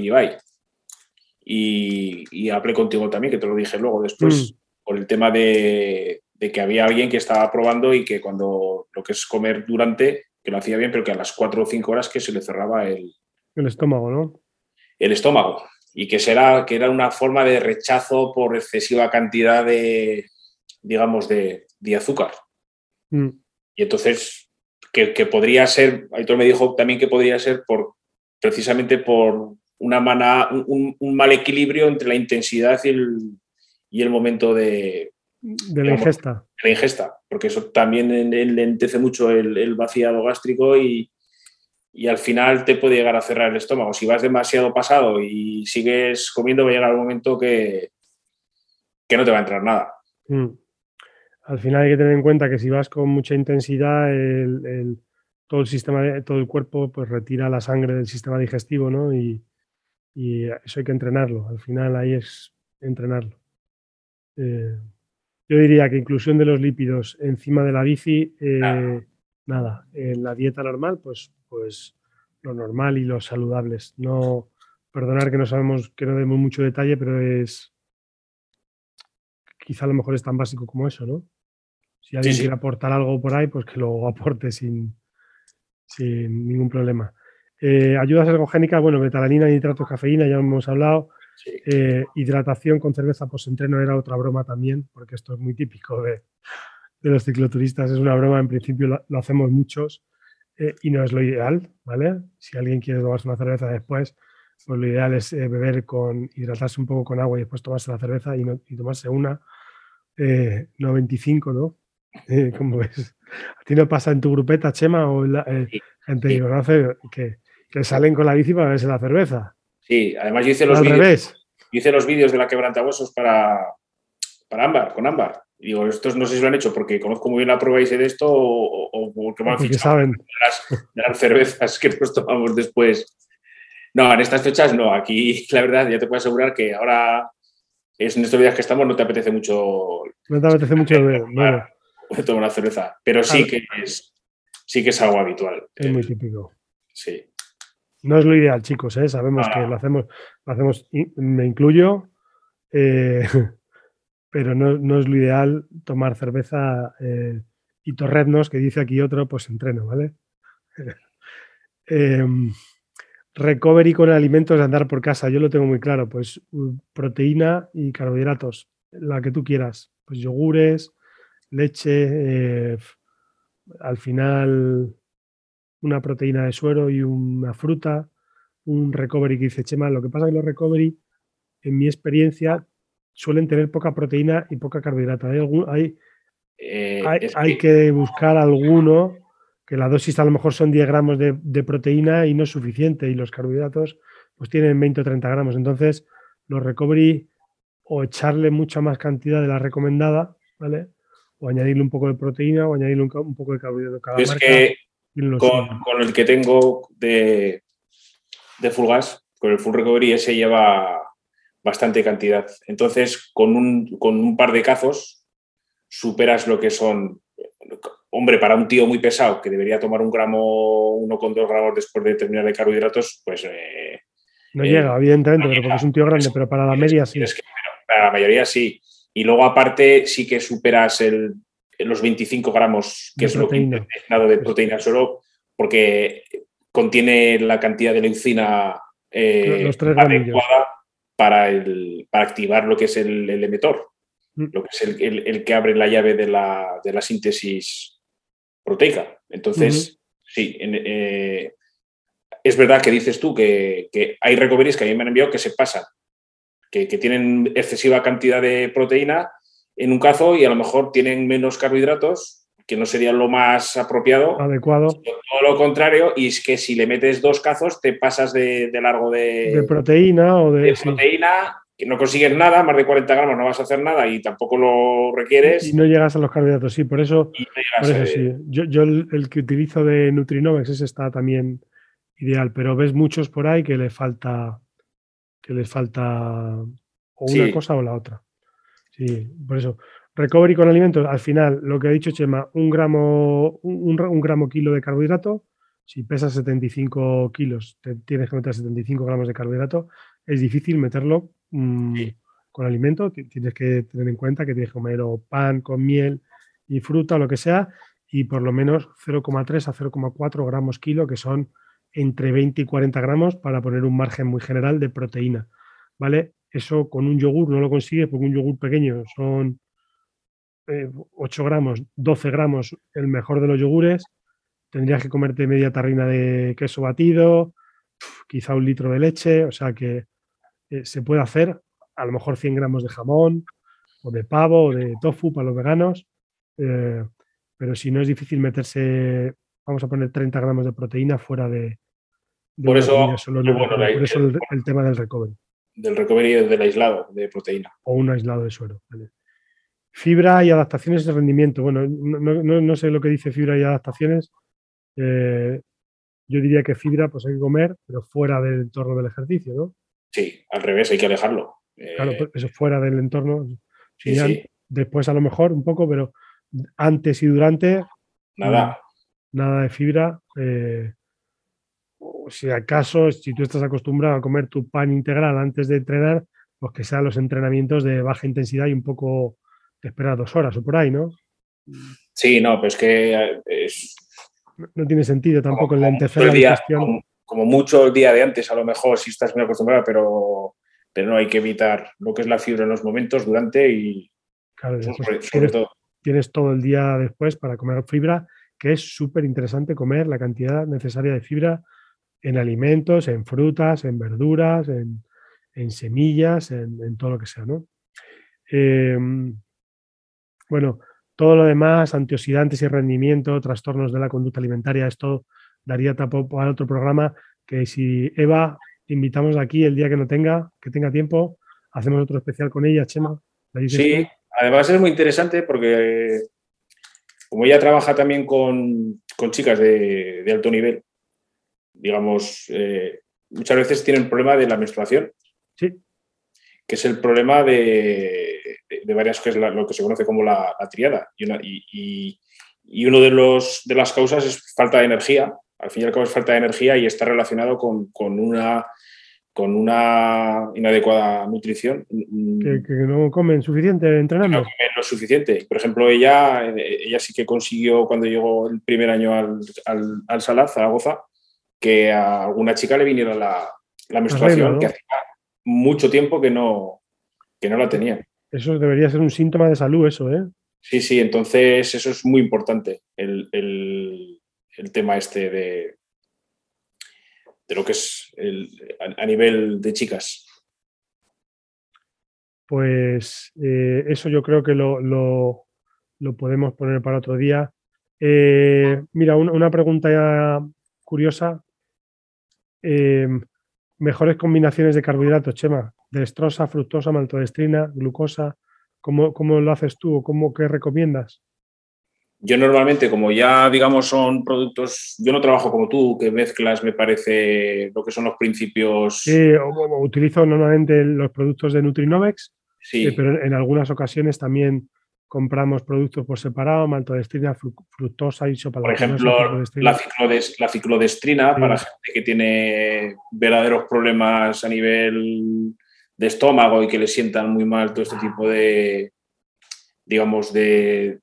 y, y, hablé contigo también, que te lo dije luego después, mm. por el tema de, que había alguien que estaba probando y que cuando lo que es comer durante, que lo hacía bien, pero que a las 4 o 5 horas que se le cerraba el, el estómago, ¿no? El estómago. y que, será, que era una forma de rechazo por excesiva cantidad de, digamos, de, azúcar. Mm. Y entonces, que, podría ser, Aitor me dijo también que podría ser por precisamente por una mana, un, mal equilibrio entre la intensidad y el, y el momento de, de la ingesta. la ingesta, porque eso también lentece mucho el, vaciado gástrico y, al final te puede llegar a cerrar el estómago. Si vas demasiado pasado y sigues comiendo, va a llegar un momento que, que no te va a entrar nada. Mm. Al final hay que tener en cuenta que si vas con mucha intensidad, el, todo el sistema, todo el cuerpo, pues retira la sangre del sistema digestivo, ¿no? Y, eso hay que entrenarlo. Al final ahí es entrenarlo. Eh, yo diría que inclusión de los lípidos encima de la bici, eh, nada, en la dieta normal, pues, pues lo normal y los saludables. No, perdonar que no sabemos, que no demos mucho detalle, pero es quizá a lo mejor es tan básico como eso, ¿no? Si alguien quiere aportar algo por ahí, pues que lo aporte sin, sin ningún problema. Eh, ayudas ergogénicas, bueno, betalanina, nitrato, cafeína, ya hemos hablado. Eh, hidratación con cerveza post-entreno era otra broma también, porque esto es muy típico de, los cicloturistas. Es una broma, en principio lo, hacemos muchos eh, y no es lo ideal, ¿vale? Si alguien quiere tomarse una cerveza después, pues lo ideal es beber con, hidratarse un poco con agua y después tomarse la cerveza y, no, y tomarse una, no 25, ¿no? como ves. ¿A ti no pasa en tu grupeta, Chema, o la, gente que conoce que, que salen con la bici para beberse la cerveza? Sí, además yo hice los vídeos. Hice los vídeos de la quebrantahuesos para, para Ámbar, con Ámbar. Y digo, estos no sé si lo han hecho porque conozco muy bien la prueba y sé de esto o, porque me han fichado saben. De, las, cervezas que nos tomamos después. No, en estas fechas no. Aquí, la verdad, ya te puedo asegurar que ahora, es en estos días que estamos, no te apetece mucho. No te apetece mucho beber, bueno. Tomar una cerveza. Pero sí que es, sí que es algo habitual. Es muy típico. Sí. No es lo ideal, chicos, ¿eh? sabemos que lo hacemos, lo hacemos, me incluyo, eh, pero no, es lo ideal tomar cerveza eh, y torrednos, que dice aquí otro, pues entreno, ¿vale? Em, recovery con alimentos de andar por casa, yo lo tengo muy claro, pues proteína y carbohidratos, la que tú quieras, pues yogures, leche, al final una proteína de suero y una fruta, un recovery que dice Chema. Lo que pasa es que los recovery, en mi experiencia, suelen tener poca proteína y poca carbohidrato. Hay, eh, hay, que... buscar alguno que la dosis a lo mejor son 10 gramos de, proteína y no es suficiente y los carbohidratos pues tienen 20 o 30 gramos. Entonces, los recovery o echarle mucha más cantidad de la recomendada, ¿vale? O añadirle un poco de proteína o añadirle un, poco de carbohidrato. Cada es que con, el que tengo de, de full gas, con el full recovery, ese lleva bastante cantidad. Entonces, con un, con un par de cazos, superas lo que son. Hombre, para un tío muy pesado que debería tomar un gramo, uno con dos gramos después de terminar de carbohidratos, pues. Eh, no llega, eh, evidentemente, pero porque es un tío grande, pero para la media sí. para la mayoría sí. Y luego, aparte, sí que superas el, los 25 gramos, que es lo que he de proteína solo, porque contiene la cantidad de leucina eh, adecuada para, el, para activar lo que es el, el emetor, mm. lo que es el, que abre la llave de la, síntesis proteica. Entonces, sí, eh, es verdad que dices tú que, hay recoveries que a mí me han enviado que se pasan, que, que tienen excesiva cantidad de proteína en un cazo y a lo mejor tienen menos carbohidratos, que no sería lo más apropiado. Adecuado. Todo lo contrario, y es que si le metes dos cazos, te pasas de, largo de, de, proteína o de, proteína, que no consigues nada, más de 40 gramos no vas a hacer nada y tampoco lo requieres. Y no llegas a los carbohidratos, sí, por eso, sí. Yo, el, que utilizo de Nutrinomex, ese está también ideal, pero ves muchos por ahí que le falta que les falta o una cosa o la otra. Sí, por eso. Recovery con alimentos, al final, lo que ha dicho Chema, un gramo, un, gramo kilo de carbohidrato. Si pesas 75 kilos, te tienes que meter 75 gramos de carbohidrato. Es difícil meterlo mm, con alimento. Tienes que tener en cuenta que tienes que comer pan con miel y fruta o lo que sea. Y por lo menos 0,3 a 0,4 gramos kilo, que son entre 20 y 40 gramos, para poner un margen muy general de proteína. ¿vale? Eso con un yogur no lo consigues porque un yogur pequeño son 8 eh, gramos, 12 gramos, el mejor de los yogures. Tendrías que comerte media tarrina de queso batido, quizá un litro de leche, o sea que eh, se puede hacer a lo mejor 100 gramos de jamón o de pavo o de tofu para los veganos, eh, pero si no es difícil meterse, vamos a poner 30 gramos de proteína fuera de... por eso, por eso el, tema del recovery. Del recovery del aislado de proteína. O un aislado de suero. Fibra y adaptaciones de rendimiento. Bueno, no, sé lo que dice fibra y adaptaciones. Eh, yo diría que fibra pues hay que comer, pero fuera del entorno del ejercicio, ¿no? Sí, al revés, hay que alejarlo. Claro, eh, eso fuera del entorno. Después a lo mejor un poco, pero antes y durante. Nada. Nada de fibra. Eh, si acaso, si tú estás acostumbrado a comer tu pan integral antes de entrenar, pues que sean los entrenamientos de baja intensidad y un poco esperar dos horas o por ahí, ¿no? Sí, no, pues que eh, es... no, tiene sentido tampoco el lentecer la digestión. Como, mucho el día de antes, a lo mejor, si estás muy acostumbrado, pero, pero no hay que evitar lo que es la fibra en los momentos, durante y claro, sobre, todo. Tienes todo el día después para comer fibra, que es súper interesante comer la cantidad necesaria de fibra en alimentos, en frutas, en verduras, en, semillas, en, todo lo que sea, ¿no? Em, bueno, todo lo demás, antioxidantes y rendimiento, trastornos de la conducta alimentaria, esto daría tapo para otro programa que si Eva invitamos aquí el día que no tenga, que tenga tiempo, hacemos otro especial con ella, Chema. Sí, además es muy interesante porque como ella trabaja también con, chicas de, alto nivel, digamos, eh, muchas veces tienen problema de la menstruación. Sí. Que es el problema de, de, varias, que es lo que se conoce como la, triada. Y, una, y, y, uno de, los, de las causas es falta de energía. Al fin y al cabo es falta de energía y está relacionado con, con una con una inadecuada nutrición. Que, no comen suficiente entrenando. No comen lo suficiente. Por ejemplo, ella, ella sí que consiguió cuando llegó el primer año al, al, al Salaz, Zaragoza, que a alguna chica le viniera la, la menstruación, que hacía mucho tiempo que no, que no la tenía. Eso debería ser un síntoma de salud, eso, ¿eh? Sí, sí, entonces eso es muy importante, el, tema este de, de lo que es a, nivel de chicas. Pues eh, eso yo creo que lo, podemos poner para otro día. Eh, mira, una, pregunta curiosa. Eh, mejores combinaciones de carbohidratos, Chema destrosa, fructosa, maltodextrina, glucosa. ¿Cómo, ¿Cómo, lo haces tú o cómo, qué recomiendas? Yo normalmente, como ya digamos son productos, yo no trabajo como tú, que mezclas, me parece, lo que son los principios. Sí, utilizo normalmente los productos de Nutrinovex, sí. Eh, pero en algunas ocasiones también compramos productos por separado, maltodextrina, fructosa, y Por ejemplo, la, la ciclodestrina para gente que tiene verdaderos problemas a nivel de estómago y que le sientan muy mal todo este tipo de, digamos, de,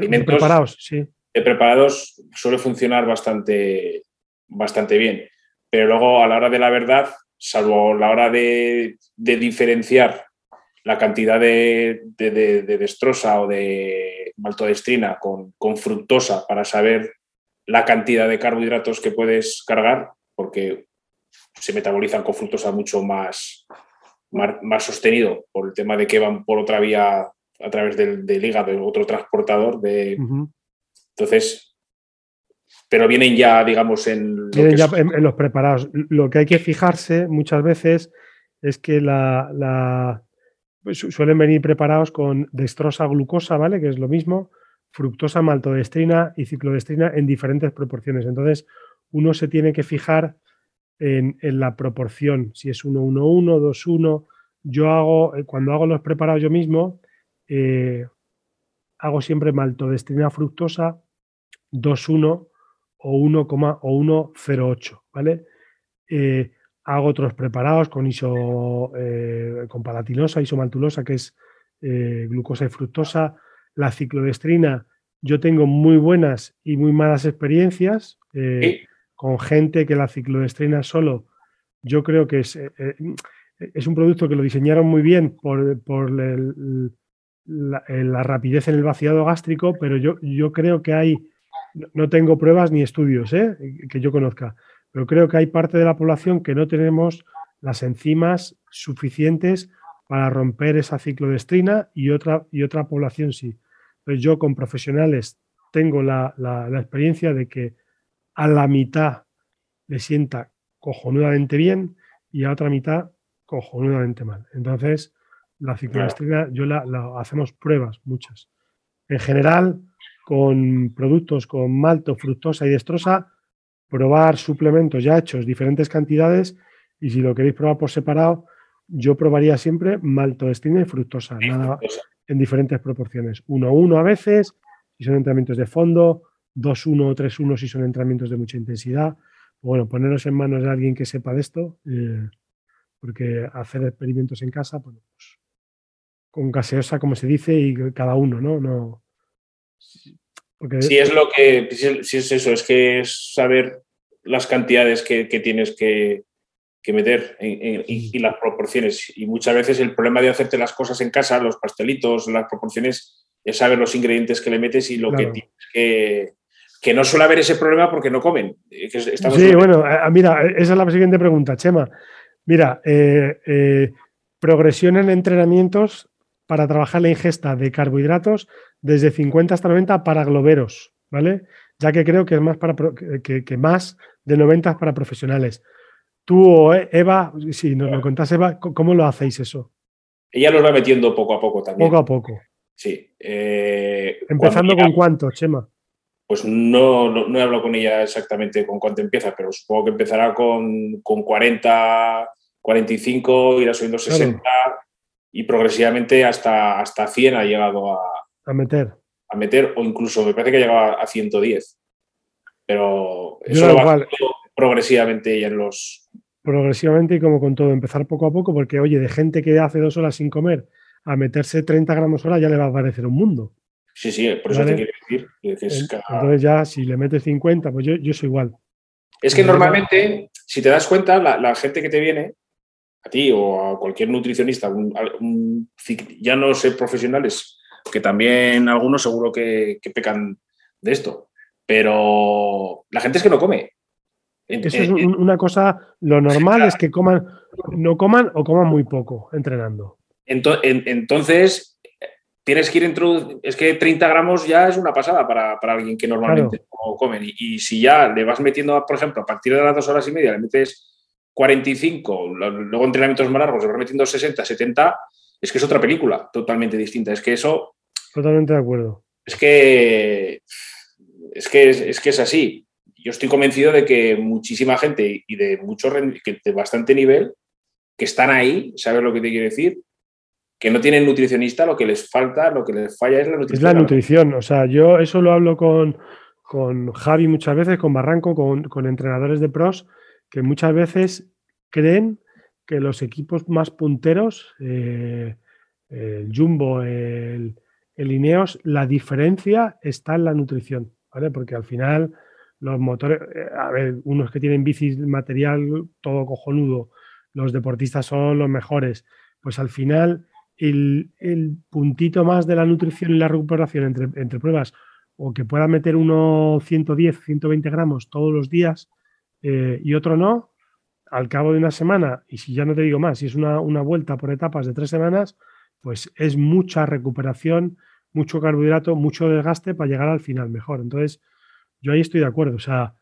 preparados, sí. De preparados suele funcionar bastante, bastante bien. Pero luego, a la hora de la verdad, salvo a la hora de, diferenciar la cantidad de, de, destrosa o de maltodestrina con, con fructosa para saber la cantidad de carbohidratos que puedes cargar, porque se metabolizan con fructosa mucho más, más, sostenido por el tema de que van por otra vía a través del, del hígado, otro transportador. De... Entonces, pero vienen ya, digamos, en, en, los preparados. Lo que hay que fijarse muchas veces es que la, suelen venir preparados con destrosa glucosa, ¿vale? Que es lo mismo, fructosa, maltodestrina y ciclodestrina en diferentes proporciones. Entonces, uno se tiene que fijar en, la proporción, si es 1-1-1, 2-1. Yo hago, eh, cuando hago los preparados yo mismo, eh, hago siempre maltodestrina fructosa 2-1 o 1,108, ¿vale? Eh, hago otros preparados con iso, con palatinosa, isomaltulosa, que es glucosa y fructosa. La ciclodestrina, yo tengo muy buenas y muy malas experiencias con gente que la ciclodestrina solo, yo creo que es, eh, eh, es un producto que lo diseñaron muy bien por, por la, rapidez en el vaciado gástrico, pero yo, yo creo que hay, no tengo pruebas ni estudios ¿eh? que yo conozca, pero creo que hay parte de la población que no tenemos las enzimas suficientes para romper esa ciclodestrina y otra, y otra población sí. Yo con profesionales tengo la, la, experiencia de que a la mitad le sienta cojonudamente bien y a otra mitad cojonudamente mal. Entonces, la ciclodestrina, yo la, hacemos pruebas, muchas. En general, con productos con malto, fructosa y destrosa, probar suplementos ya hechos, diferentes cantidades, y si lo queréis probar por separado, yo probaría siempre maltodextrina y fructosa, nada en diferentes proporciones. 1-1 a veces, si son entrenamientos de fondo, 2-1 o 3-1 si son entrenamientos de mucha intensidad. Bueno, poneros en manos de alguien que sepa de esto, eh, porque hacer experimentos en casa, bueno, pues con gaseosa, como se dice, y cada uno, ¿no? no porque... Sí, es lo que, si es eso, es que es saber las cantidades que tienes que, que meter y, las proporciones. Y muchas veces el problema de hacerte las cosas en casa, los pastelitos, las proporciones, es saber los ingredientes que le metes y lo que tienes que, que no suele haber ese problema porque no comen. Eh, sí, bueno, mira, esa es la siguiente pregunta, Chema. Mira, eh, eh, progresión en entrenamientos para trabajar la ingesta de carbohidratos desde 50 hasta 90 para globeros, ¿vale? Ya que creo que es más para que, que más de 90 para profesionales. Tú o Eva, si nos lo contás, Eva, ¿cómo lo hacéis eso? Ella lo va metiendo poco a poco también. Poco a poco. Sí. Eh, ¿Empezando con cuánto, Chema? Pues no, no, he hablado con ella exactamente con cuánto empieza, pero supongo que empezará con, con 40, 45, irá subiendo 60 y progresivamente hasta, hasta 100 ha llegado a, a meter. A meter, o incluso me parece que ha llegado a 110. Pero eso lo va progresivamente ya en los, progresivamente y como con todo, empezar poco a poco, porque oye, de gente que hace dos horas sin comer a meterse 30 gramos hora ya le va a parecer un mundo. Sí, sí, por eso te quiero decir. Entonces ya, si le metes 50, pues yo, yo soy igual. Es que normalmente, si te das cuenta, la, gente que te viene, a ti o a cualquier nutricionista, ya no sé profesionales, que también algunos seguro que pecan de esto, pero la gente es que no come. Eso es una cosa, lo normal es que coman, no coman o coman muy poco entrenando. Entonces, tienes que ir introduciendo, es que 30 gramos ya es una pasada para, alguien que normalmente no come. Y, si ya le vas metiendo, por ejemplo, a partir de las dos horas y media le metes 45, luego entrenamientos más largos vas metiendo 60, 70, es que es otra película totalmente distinta. Es que eso... Totalmente de acuerdo. Es que es que es que es así yo estoy convencido de que muchísima gente y de mucho de bastante nivel que están ahí, ¿sabes lo que te quiero decir? Que no tienen nutricionista, lo que les falta, lo que les falla es la nutrición. Es la nutrición, o sea, yo eso lo hablo con, con Javi muchas veces, con Barranco, con, entrenadores de pros, que muchas veces creen que los equipos más punteros, eh, el Jumbo, el, el Ineos, la diferencia está en la nutrición, ¿vale? Porque al final los motores, eh, a ver, unos que tienen bicis material todo cojonudo, los deportistas son los mejores, pues al final el, puntito más de la nutrición y la recuperación entre, entre pruebas, o que pueda meter uno 110, 120 gramos todos los días eh, y otro no, al cabo de una semana, y si ya no te digo más, si es una, una vuelta por etapas de tres semanas, pues es mucha recuperación, mucho carbohidrato, mucho desgaste para llegar al final mejor. Entonces, yo ahí estoy de acuerdo. O sea,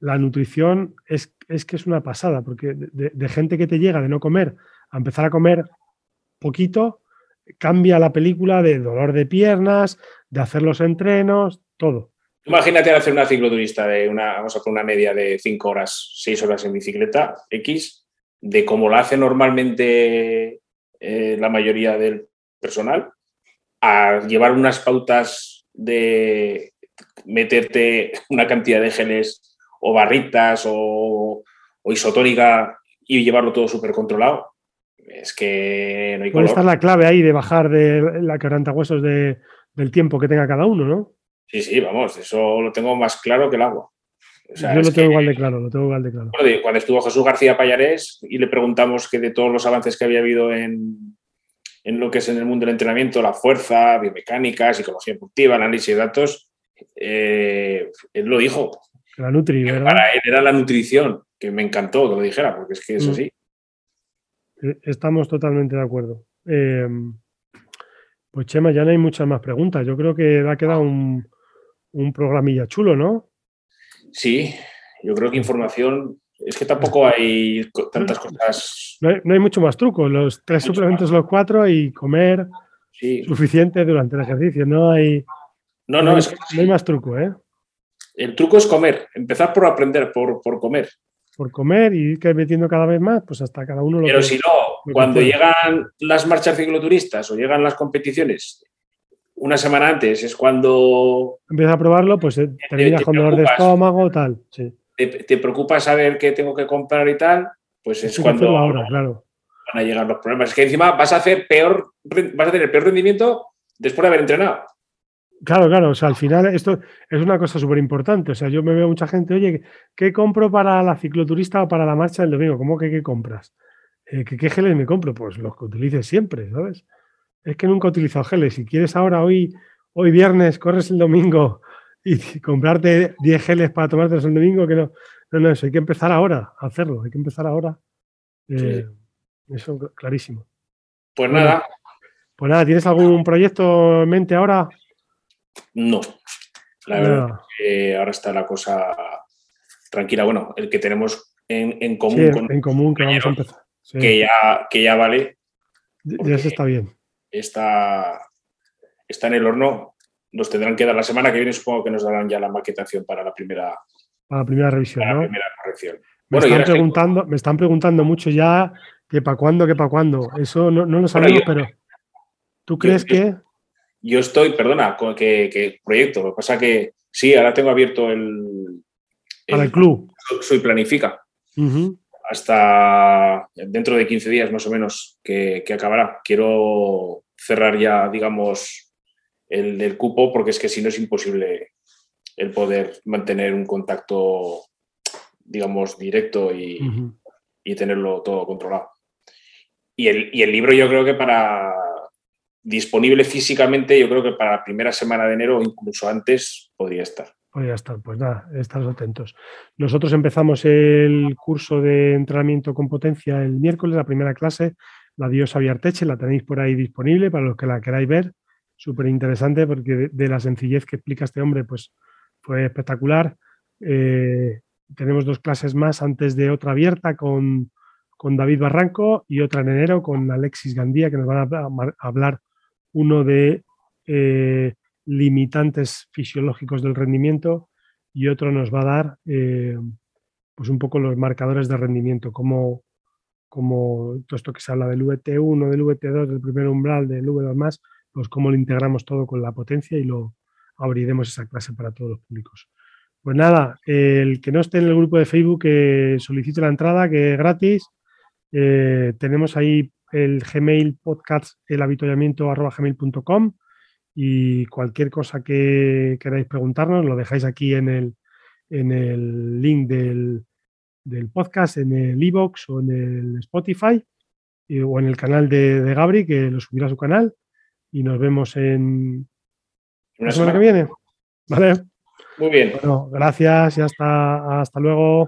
la nutrición es, es que es una pasada, porque de, gente que te llega de no comer a empezar a comer poquito, cambia la película de dolor de piernas, de hacer los entrenos, todo. Imagínate hacer una cicloturista de una, vamos a hacer una media de 5 horas, 6 horas en bicicleta, X, de cómo la hace normalmente eh, la mayoría del personal, a llevar unas pautas de meterte una cantidad de geles o barritas o, isotónica y llevarlo todo súper controlado. Es que no hay Puede estar la clave ahí de bajar de la huesos de, del tiempo que tenga cada uno, ¿no? Sí, sí, vamos, eso lo tengo más claro que el agua. Yo lo tengo igual de claro, lo tengo igual de claro. Cuando estuvo Jesús García Payarés y le preguntamos que de todos los avances que había habido en, en lo que es en el mundo del entrenamiento, la fuerza, biomecánica, psicología deportiva, análisis de datos, eh, él lo dijo. La nutri, Para él era la nutrición, que me encantó que lo dijera, porque es que es mm. así. Eh, estamos totalmente de acuerdo. Eh, pues Chema, ya no hay muchas más preguntas. Yo creo que ha quedado un, un programilla chulo, ¿no? Sí, yo creo que información, es que tampoco hay tantas cosas. No hay, mucho más truco, los tres suplementos, los cuatro y comer suficiente durante el ejercicio. No hay, no, no, es no hay más truco, ¿eh? El truco es comer, empezar por aprender, por, por comer. Por comer y ir metiendo cada vez más, pues hasta cada uno lo Pero si no, cuando llegan las marchas cicloturistas o llegan las competiciones una semana antes es cuando... Empiezas a probarlo, pues eh, terminas con dolor de estómago, tal. Te, te, preocupa saber qué tengo que comprar y tal, pues es cuando ahora, claro. van a llegar los problemas. Es que encima vas a hacer peor, vas a tener peor rendimiento después de haber entrenado. Claro, claro, o sea, al final esto es una cosa súper importante. O sea, yo me veo mucha gente, oye, ¿qué compro para la cicloturista o para la marcha del domingo? ¿Cómo que qué compras? Eh, ¿qué, ¿Qué geles me compro? Pues los que utilices siempre, ¿sabes? Es que nunca he utilizado geles. Si quieres ahora, hoy, hoy viernes, corres el domingo y comprarte 10 geles para tomártelos el domingo, que no, no, no, eso hay que empezar ahora a hacerlo, hay que empezar ahora. Eh, eso, clarísimo. Pues nada. Pues nada, ¿tienes algún proyecto en mente ahora? No. La verdad que ahora está la cosa tranquila. Bueno, el que tenemos en, común. en común que vamos a empezar. Que, ya, que ya vale. Ya se está bien está, está en el horno. Nos tendrán que dar la semana que viene, supongo que nos darán ya la maquetación para la primera, para la primera revisión. la primera corrección. Me, están preguntando, me están preguntando mucho ya que para cuándo, que para cuándo. Eso no, lo sabemos, pero ¿tú crees que...? Yo estoy, perdona, que, que proyecto. Lo que pasa que sí, ahora tengo abierto el... Para el, club. Soy Planifica. Hasta dentro de 15 días más o menos que, que acabará. Quiero cerrar ya, digamos, el del cupo, porque es que si no es imposible el poder mantener un contacto, digamos, directo y, tenerlo todo controlado. Y el, y el, libro yo creo que para disponible físicamente, yo creo que para la primera semana de enero o incluso antes podría estar. Podría estar, pues nada, estamos atentos. Nosotros empezamos el curso de entrenamiento con potencia el miércoles, la primera clase, la diosa Viarteche, la tenéis por ahí disponible para los que la queráis ver. Súper interesante porque de, la sencillez que explica este hombre, pues fue espectacular. Eh, tenemos dos clases más antes de otra abierta con, David Barranco y otra en enero con Alexis Gandía, que nos van a, hablar uno de eh, limitantes fisiológicos del rendimiento y otro nos va a dar eh, pues un poco los marcadores de rendimiento, cómo, como todo esto que se habla del VT1, del VT2, del primer umbral, del V2 más, pues cómo lo integramos todo con la potencia y lo abriremos esa clase para todos los públicos. Pues nada, el que no esté en el grupo de Facebook, que solicite la entrada, que es gratis. Eh, tenemos ahí el Gmail podcast, el avituallamiento gmail.com y cualquier cosa que queráis preguntarnos lo dejáis aquí en el, en el link del, del podcast en el iBox o en el Spotify o en el canal de, de, Gabri, que lo subirá a su canal. Y nos vemos en la semana que viene. ¿Vale? Muy bien. Bueno, gracias y hasta, hasta luego.